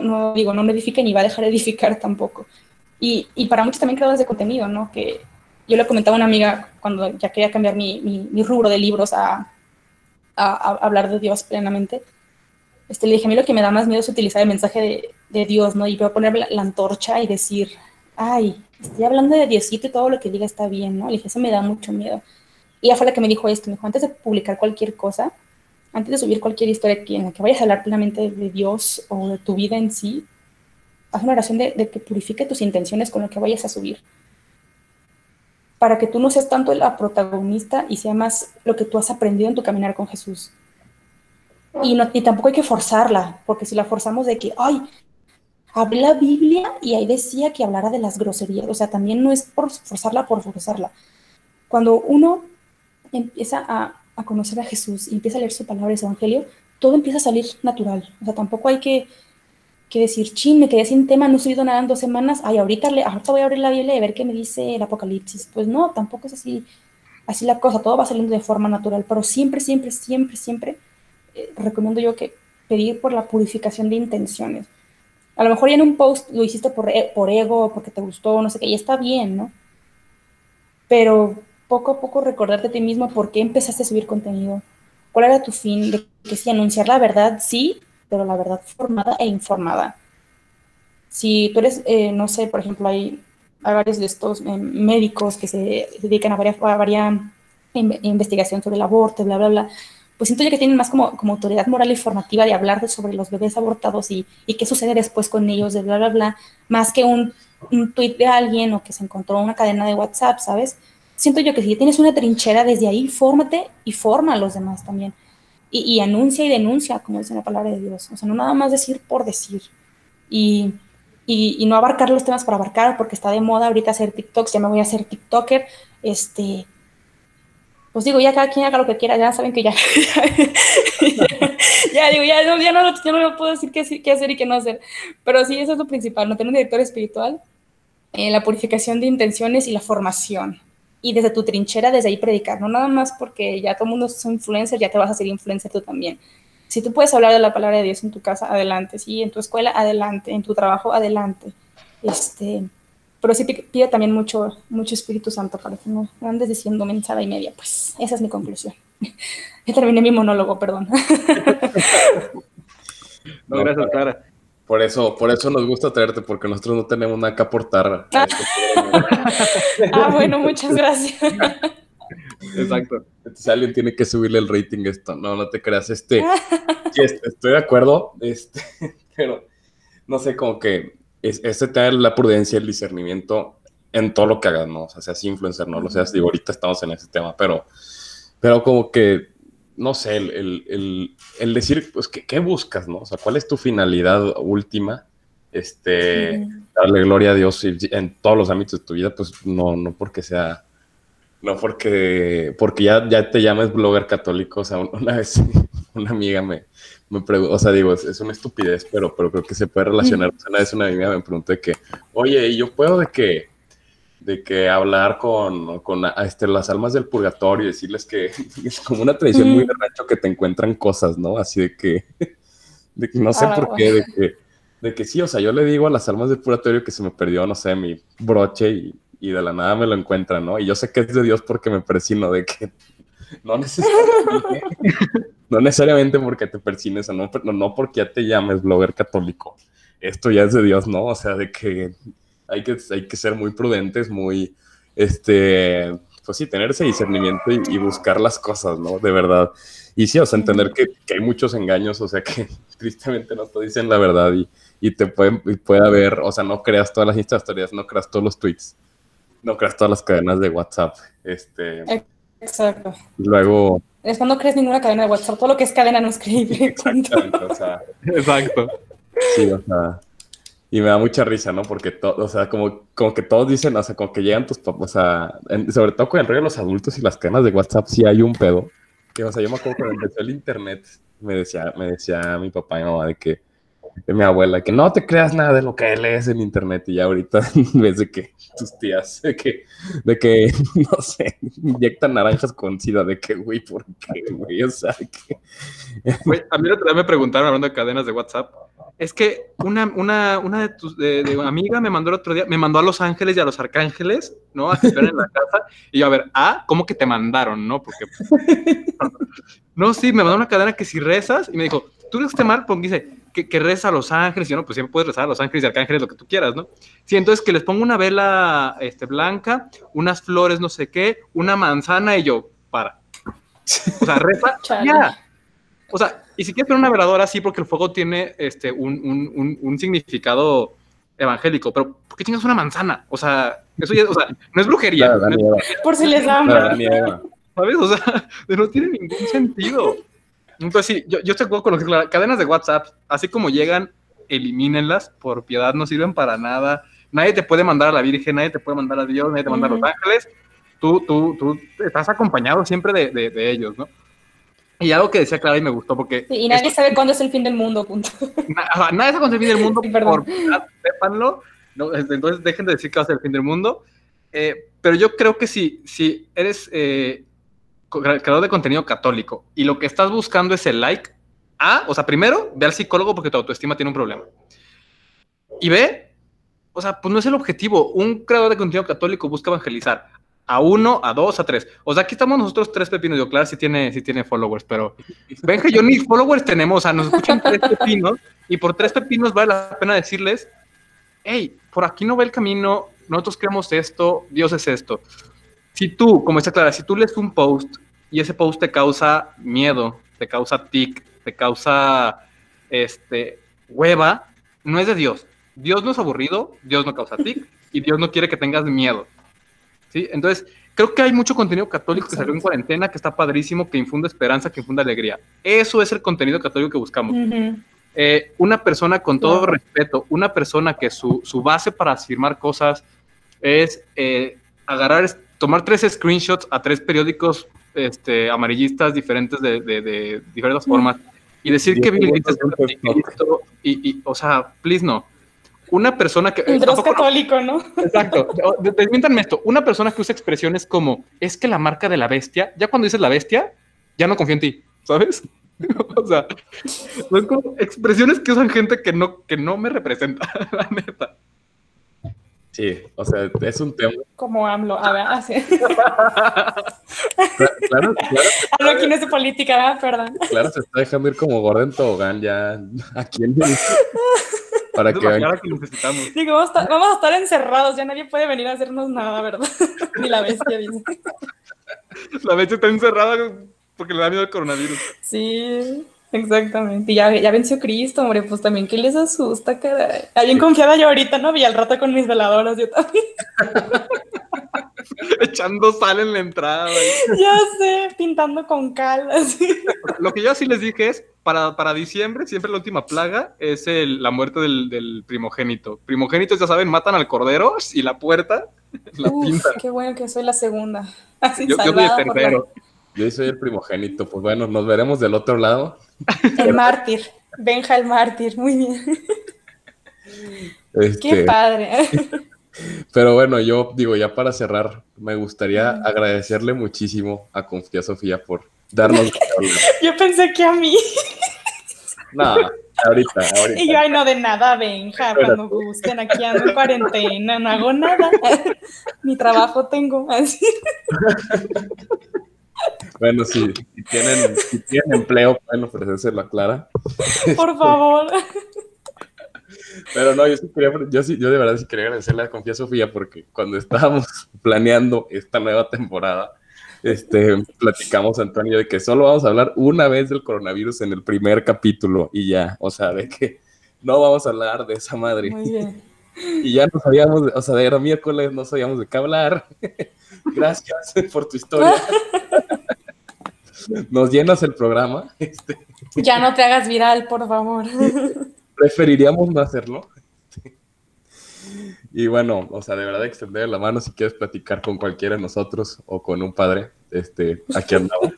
no digo, no me edifique ni va a dejar de edificar tampoco. Y, y para muchos también creadores de contenido, ¿no? Que yo le comentaba a una amiga cuando ya quería cambiar mi, mi, rubro de libros a, hablar de Dios plenamente. Este, le dije, a mí lo que me da más miedo es utilizar el mensaje de, de Dios, ¿no? Y voy a poner la, antorcha y decir, ay, estoy hablando de Diosito y todo lo que diga está bien, ¿no? Le dije, eso me da mucho miedo. Y ella fue la que me dijo esto, me dijo, antes de publicar cualquier cosa, antes de subir cualquier historia en la que vayas a hablar plenamente de Dios o de tu vida en sí, haz una oración de, que purifique tus intenciones con lo que vayas a subir. Para que tú no seas tanto la protagonista y sea más lo que tú has aprendido en tu caminar con Jesús. Y, no, y tampoco hay que forzarla, porque si la forzamos de que, ay, hablé la Biblia y ahí decía que hablara de las groserías, o sea, también no es por forzarla por forzarla. Cuando uno empieza a a conocer a Jesús y empieza a leer su palabra, ese evangelio, todo empieza a salir natural. O sea, tampoco hay que, que decir, chin, me quedé sin tema, no he subido nada en dos semanas, ay, ahorita, le, ahorita voy a abrir la Biblia y ver qué me dice el Apocalipsis. Pues no, tampoco es así, así la cosa, todo va saliendo de forma natural, pero siempre, siempre, siempre, siempre eh, recomiendo yo que pedir por la purificación de intenciones. A lo mejor ya en un post lo hiciste por, e, por ego, porque te gustó, no sé qué, y está bien, ¿no? Pero poco a poco recordarte a ti mismo por qué empezaste a subir contenido, cuál era tu fin, de que sí, anunciar la verdad, sí, pero la verdad formada e informada. Si tú eres, eh, no sé, por ejemplo, hay, varios de estos eh, médicos que se dedican a varias, a investigación sobre el aborto, bla, bla, bla, pues siento yo que tienen más como, como autoridad moral y formativa de hablar sobre los bebés abortados y, y, qué sucede después con ellos, de bla, bla, bla, más que un, un tweet de alguien o que se encontró una cadena de WhatsApp, ¿sabes? Siento yo que si tienes una trinchera desde ahí, fórmate y forma a los demás también. Y, anuncia y denuncia, como dice la palabra de Dios. O sea, no nada más decir por decir. Y, y, no abarcar los temas para abarcar, porque está de moda ahorita hacer TikToks, ya me voy a hacer TikToker. Este, pues digo, ya cada quien haga lo que quiera, ya saben que ya, ya, digo, ya, no, ya, no, no puedo decir qué, qué, hacer y qué no hacer, pero sí, eso es lo principal, no tener un director espiritual, eh, la purificación de intenciones y la formación, y desde tu trinchera, desde ahí predicar, no nada más porque ya todo el mundo es influencer, ya te vas a hacer influencer tú también. Si tú puedes hablar de la palabra de Dios en tu casa, adelante, sí, en tu escuela, adelante, en tu trabajo, adelante. Este, pero sí pide también mucho, mucho Espíritu Santo para que no andes diciendo mensada y media, pues esa es mi conclusión. ya terminé mi monólogo, perdón. no, gracias, Clara. Por eso, por eso nos gusta traerte, porque nosotros no tenemos nada que aportar. Ah, bueno, muchas gracias. Exacto. Si alguien tiene que subirle el rating a esto. No, no te creas. Este, estoy de acuerdo, este, pero no sé, como que es, este tener la prudencia, el discernimiento, en todo lo que hagas, ¿no? O sea, seas influencer, no lo seas, digo, ahorita estamos en ese tema, pero, pero como que, no sé, el, el, el, el decir, pues, ¿qué, ¿qué, buscas, no? O sea, ¿cuál es tu finalidad última? Este, darle gloria a Dios en todos los ámbitos de tu vida, pues, no, no porque sea, no porque, porque ya, ya te llames blogger católico, o sea, una vez una amiga me, me preguntó, o sea, digo, es, es, una estupidez, pero, pero creo que se puede relacionar. Una vez una amiga me preguntó de que, oye, ¿y yo puedo de que de que hablar con, con este, las almas del purgatorio y decirles que es como una tradición muy de rancho que te encuentran cosas, ¿no? Así de que, de que no sé ah, por qué, de que, de que sí, o sea, yo le digo a las almas del purgatorio que se me perdió, no sé, mi broche y, y de la nada me lo encuentran, ¿no? Y yo sé que es de Dios porque me persino, de que no necesariamente, no necesariamente porque te persines, o no, no porque ya te llames blogger católico. Esto ya es de Dios, ¿no? O sea, de que hay que, hay que ser muy prudentes, muy, este, pues sí, tener ese discernimiento y, buscar las cosas, ¿no? De verdad. Y sí, o sea, entender que, que, hay muchos engaños, o sea, que tristemente no te dicen la verdad y, y te pueden, puede haber, o sea, no creas todas las historias, no creas todos los tweets, no creas todas las cadenas de WhatsApp. Este, Exacto. Luego... Es cuando crees ninguna cadena de WhatsApp, todo lo que es cadena no es creíble. o sea, Exacto. Sí, o sea, y me da mucha risa, ¿no? Porque, todo, o sea, como, como que todos dicen, o sea, como que llegan tus papás, o sea, sobre todo con el rollo de los adultos y las cadenas de WhatsApp, sí hay un pedo. Que, o sea, yo me acuerdo cuando empezó el internet, me decía, me decía mi papá y mamá de que, de mi abuela, que no te creas nada de lo que lees en internet y ya ahorita ves de que tus tías, de que, de que no sé, inyectan naranjas con sida, de que, güey, ¿por qué, güey? O sea, que... Güey, a mí otra vez me preguntaron hablando de cadenas de WhatsApp, es que una, una, una de tus de, de amiga me mandó el otro día, me mandó a Los Ángeles y a Los Arcángeles, ¿no? A esperar en la casa. Y yo, a ver, ah, ¿cómo que te mandaron, no? Porque. no, sí, me mandó una cadena que si rezas y me dijo, tú rezas mal, porque dice que, que reza a Los Ángeles. Y yo, no, pues siempre puedes rezar a Los Ángeles y Arcángeles, lo que tú quieras, ¿no? Sí, entonces que les pongo una vela este, blanca, unas flores, no sé qué, una manzana y yo, para. O sea, reza, ya. O sea, y si quieres poner una veladora, sí, porque el fuego tiene este, un, un, un, significado evangélico, pero ¿por qué chingas una manzana? O sea, eso ya, o sea, no es brujería. No, no es... Por si les da ¿Sabes? O sea, no tiene ningún sentido. Entonces, sí, yo, yo estoy de acuerdo con lo que las cadenas de WhatsApp, así como llegan, elimínenlas, por piedad no sirven para nada. Nadie te puede mandar a la Virgen, nadie te puede mandar a Dios, nadie te manda a los ángeles. Tú, tú, tú estás acompañado siempre de, de, de ellos, ¿no? Y algo que decía Clara y me gustó porque... Sí, y nadie sabe cuándo es el fin del mundo, punto. nadie sabe cuándo es el fin del mundo, sí, por sépanlo. No, este, entonces dejen de decir que va a ser el fin del mundo. Eh, pero yo creo que si, si eres eh, creador de contenido católico y lo que estás buscando es el like, A, o sea, primero, ve al psicólogo porque tu autoestima tiene un problema. Y B, o sea, pues no es el objetivo. Un creador de contenido católico busca evangelizar a uno, a dos, a tres. O sea, aquí estamos nosotros tres pepinos. Yo, claro, sí tiene, sí tiene followers, pero que yo ni followers tenemos. O sea, nos escuchan tres pepinos y por tres pepinos vale la pena decirles, hey, por aquí no va el camino, nosotros creemos esto, Dios es esto. Si tú, como está Clara, si tú lees un post y ese post te causa miedo, te causa tic, te causa este, hueva, no es de Dios. Dios no es aburrido, Dios no causa tic y Dios no quiere que tengas miedo. ¿sí? Entonces, creo que hay mucho contenido católico que salió en cuarentena, que está padrísimo, que infunde esperanza, que infunde alegría. Eso es el contenido católico que buscamos. eh, una persona con todo respeto, una persona que su, su, base para afirmar cosas es eh, agarrar, tomar tres screenshots a tres periódicos este, amarillistas diferentes de, de, de diferentes formas y decir que Bill Gates y, y, o sea, please no una persona que... El Dios católico, ¿no? Exacto. Desmientanme esto. Una persona que usa expresiones como, es que la marca de la bestia, ya cuando dices la bestia, ya no confío en ti, ¿sabes? o sea, son como expresiones que usan gente que no, que no me representa, la neta. Sí, o sea, es un tema. Como AMLO, a ver, así. Ah, claro, claro. Hablo aquí no es de política, perdón. Claro, se está dejando ir como Gordon Tobogán ya aquí en para que, que necesitamos. Digo, vamos a, estar, vamos a, estar, encerrados, ya nadie puede venir a hacernos nada, ¿verdad? Ni la bestia, dice. La bestia está encerrada porque le da miedo el coronavirus. Sí. Exactamente. Y ya, ya venció Cristo, hombre, pues también que les asusta, caray. Alguien confiada yo ahorita, ¿no? Vi al rato con mis veladoras, yo también. Echando sal en la entrada. ya sé, pintando con cal, así. Lo que yo sí les dije es, para, para diciembre, siempre la última plaga es el, la muerte del, del primogénito. Primogénitos, ya saben, matan al cordero y la puerta la Uf, pintan. qué bueno que soy la segunda. Así Yo, yo soy el la- tercero. Yo soy el primogénito. Pues bueno, nos veremos del otro lado. El mártir. Benja el mártir, muy bien. Qué Este, padre. pero bueno, yo digo, ya para cerrar, me gustaría agradecerle muchísimo a Confía Sofía por darnos. qué. Yo pensé que a mí. no, ahorita, ahorita. Y yo, ay, no, de nada, Benja, cuando gusten, aquí ando en cuarentena, no hago nada. Mi trabajo tengo, así. Bueno, si tienen, si tienen empleo, pueden ofrecérselo a Clara. Por favor. Pero no, yo sí quería, yo sí, yo de verdad sí quería agradecerle a Confía Sofía porque cuando estábamos planeando esta nueva temporada, este, platicamos Antonio de que solo vamos a hablar una vez del coronavirus en el primer capítulo y ya, o sea, de que no vamos a hablar de esa madre. Muy bien. Y ya no sabíamos, de- o sea, era miércoles, no sabíamos de qué hablar. Gracias por tu historia. Nos llenas el programa. Este, Ya no te hagas viral, por favor. preferiríamos no hacerlo. Y bueno, o sea, de verdad extender la mano si quieres platicar con cualquiera de nosotros o con un padre, este, aquí andamos.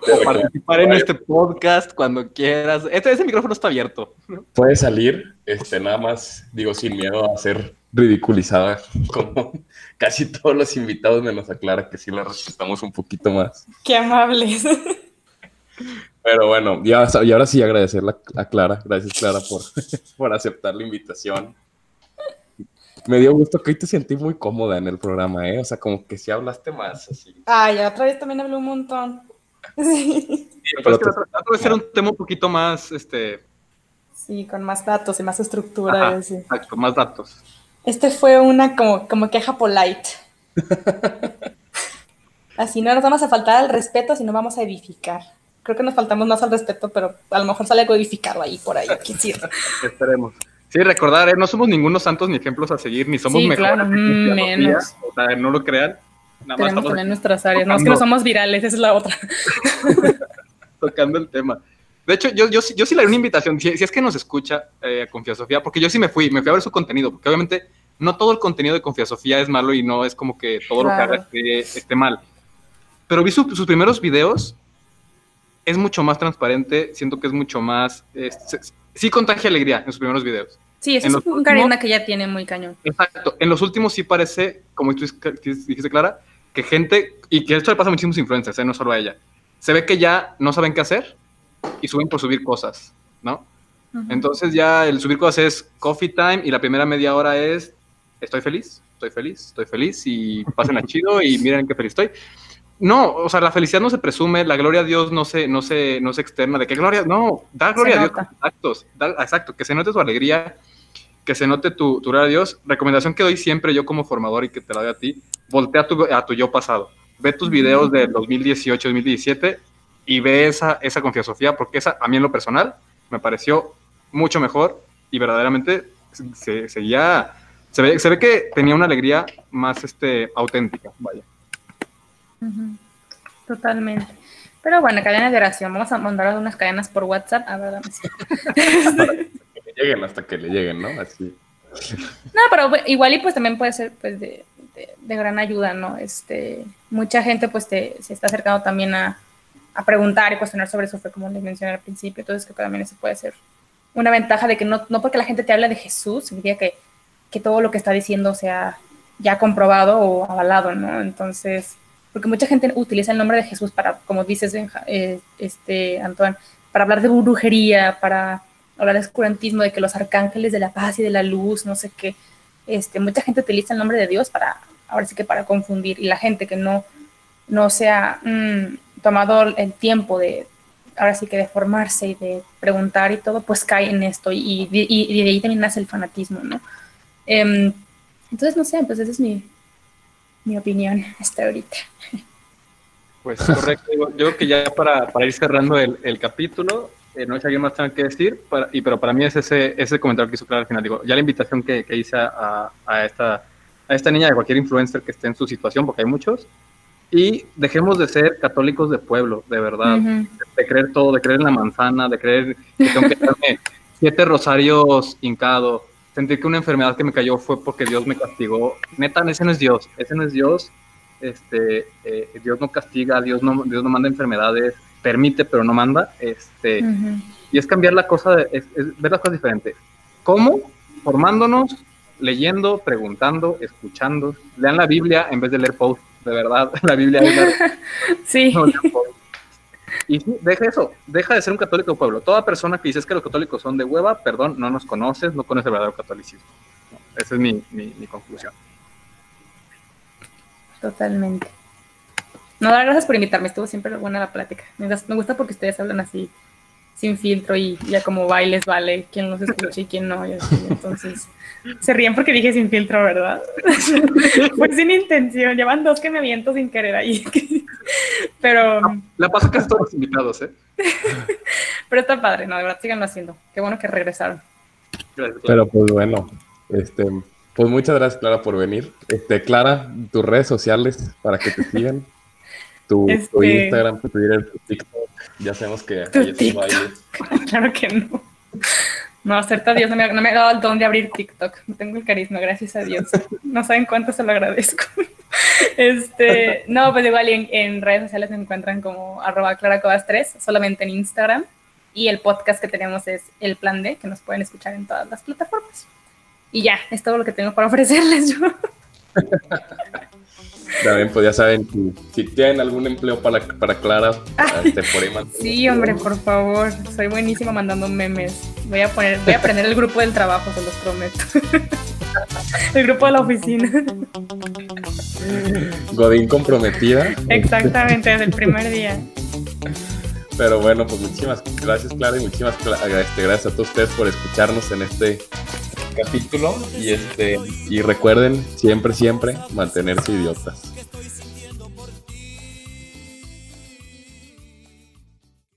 O participar en este podcast cuando quieras. Este, ese micrófono está abierto. Puedes salir, este, nada más, digo, sin miedo a ser ridiculizada, como casi todos los invitados menos aclara que sí la respetamos un poquito más. Qué amables. Pero bueno, ya, y ahora sí agradecerle a Clara, gracias Clara por, por aceptar la invitación. Me dio gusto que hoy te sentí muy cómoda en el programa, ¿eh? O sea, como que sí hablaste más, así. Ay, ya otra vez también hablé un montón. Sí. Pero es que trata trata de ser un tema un poquito más, este, Sí, con más datos y más estructura. Ajá. y así. exacto, más datos. Este fue una como, como queja polite. Así no nos vamos a faltar al respeto, sino vamos a edificar. Creo que nos faltamos más al respeto, pero a lo mejor sale algo edificado ahí por ahí. Esperemos. Sí, recordar, ¿eh? no somos ningunos santos ni ejemplos a seguir, ni somos Sí, mejores. claro, Sofía, menos. O sea, no lo crean. Nada más estamos también nuestras áreas. No es que no somos virales, esa es la otra. tocando el tema. De hecho, yo, yo, sí- yo sí le haré una invitación, si, si es que nos escucha eh, Confía Sofía, porque yo sí me fui, me fui a ver su contenido, porque obviamente no todo el contenido de Confía Sofía es malo y no es como que todo lo que haga esté, esté mal. Pero vi su- sus primeros videos, es mucho más transparente, siento que es mucho más... se- sí contagia alegría en sus primeros videos. Sí, eso En es un carisma que ya tiene muy cañón. Exacto. En los últimos sí parece, como tú dijiste, Clara, que gente, y que esto le pasa a muchísimos influencers, ¿eh? no solo a ella, se ve que ya no saben qué hacer y suben por subir cosas, ¿no? Entonces ya el subir cosas es coffee time y la primera media hora es estoy feliz, estoy feliz, estoy feliz y pasen a chido y miren qué feliz estoy. No, o sea, la felicidad no se presume, la gloria a Dios no se, no se, no se externa. ¿De qué gloria? No, da gloria a Dios con actos. da- exacto, que se note tu alegría, que se note tu, tu gloria a Dios. Recomendación que doy siempre yo como formador y que te la doy a ti, voltea tu, a tu yo pasado. Ve tus videos del 2018, 2017 y ve esa, esa confianza, porque esa, a mí en lo personal, me pareció mucho mejor y verdaderamente se, seguía, se ve, se ve que tenía una alegría más este, auténtica, vaya. Totalmente. Pero bueno, cadenas de oración. Vamos a mandar unas cadenas por WhatsApp. A ver, Que le lleguen hasta que le lleguen, ¿no? Así. No, pero igual y pues también puede ser pues de, de- de gran ayuda, ¿no? Este, mucha gente pues te, se está acercando también a, a preguntar y cuestionar sobre su fe, como les mencioné al principio, entonces creo que también eso puede ser una ventaja de que no, no porque la gente te hable de Jesús, significa que, que todo lo que está diciendo sea ya comprobado o avalado, ¿no? Entonces, porque mucha gente utiliza el nombre de Jesús para, como dices, Benja- eh, este, Antoine, para hablar de brujería, para hablar de oscurantismo, de que los arcángeles de la paz y de la luz, no sé qué. Este, mucha gente utiliza el nombre de Dios para, ahora sí que para confundir. Y la gente que no, no se ha mm, tomado el tiempo de, ahora sí que de formarse y de preguntar y todo, pues cae en esto. Y, y- y de ahí también nace el fanatismo, ¿no? Em, entonces, no sé, pues esa es mi, mi opinión hasta ahorita. Pues correcto. Yo creo que ya para, para ir cerrando el, el capítulo, eh, no hay alguien más tenga que decir, para, y, pero para mí es ese, ese comentario que hizo claro al final. Digo, ya la invitación que, que hice a, a, esta, a esta niña, de cualquier influencer que esté en su situación, porque hay muchos, y dejemos de ser católicos de pueblo, de verdad, uh -huh. de creer todo, de creer en la manzana, de creer que tengo que darme siete rosarios hincados, sentir que una enfermedad que me cayó fue porque Dios me castigó. Neta, ese no es Dios, ese no es Dios. Este, eh, Dios no castiga, Dios no, Dios no manda enfermedades, permite pero no manda. Este, uh -huh. Y es cambiar la cosa, de, es, es ver las cosas diferentes. ¿Cómo? Formándonos, leyendo, preguntando, escuchando. Lean la Biblia en vez de leer posts, de verdad. La Biblia es la... Sí. No, y sí, deja eso, deja de ser un católico pueblo. Toda persona que dice que los católicos son de hueva, perdón, no nos conoces, no conoces el verdadero catolicismo. No, esa es mi, mi, conclusión. Totalmente. No, gracias por invitarme, estuvo siempre buena la plática. Me, gusta porque ustedes hablan así, sin filtro y ya como bailes vale quién los escucha y quién no. Entonces, se ríen porque dije sin filtro, ¿verdad? Fue sin intención. Llevan dos que me aviento sin querer ahí. Pero. La paso casi todos los invitados, ¿eh? Pero está padre, no, de verdad, síganlo haciendo. Qué bueno que regresaron. Gracias, Pero pues bueno, este. Pues muchas gracias, Clara, por venir. Este, Clara, tus redes sociales para que te sigan. Tu, este... tu Instagram, tu Twitter, tu TikTok. Ya sabemos que hay estos bailes. Claro que no. No, acerta Dios, no me, no me, ha dado el don de abrir TikTok. No tengo el carisma, gracias a Dios. No saben cuánto se lo agradezco. Este, no, pues igual en, redes sociales me encuentran como arroba claracobas3, solamente en Instagram. Y el podcast que tenemos es El Plan D, que nos pueden escuchar en todas las plataformas. Y ya, es todo lo que tengo para ofrecerles yo. También, pues ya saben, si, si tienen algún empleo para, para Clara, este, por ahí Sí, hombre, por favor. Soy buenísima mandando memes. Voy a poner, voy a aprender el grupo del trabajo, se los prometo. el grupo de la oficina. Godín comprometida. Exactamente, desde el primer día. Pero bueno, pues muchísimas gracias, Clara, y muchísimas este, gracias a todos ustedes por escucharnos en este capítulo y este y recuerden siempre siempre mantenerse idiotas.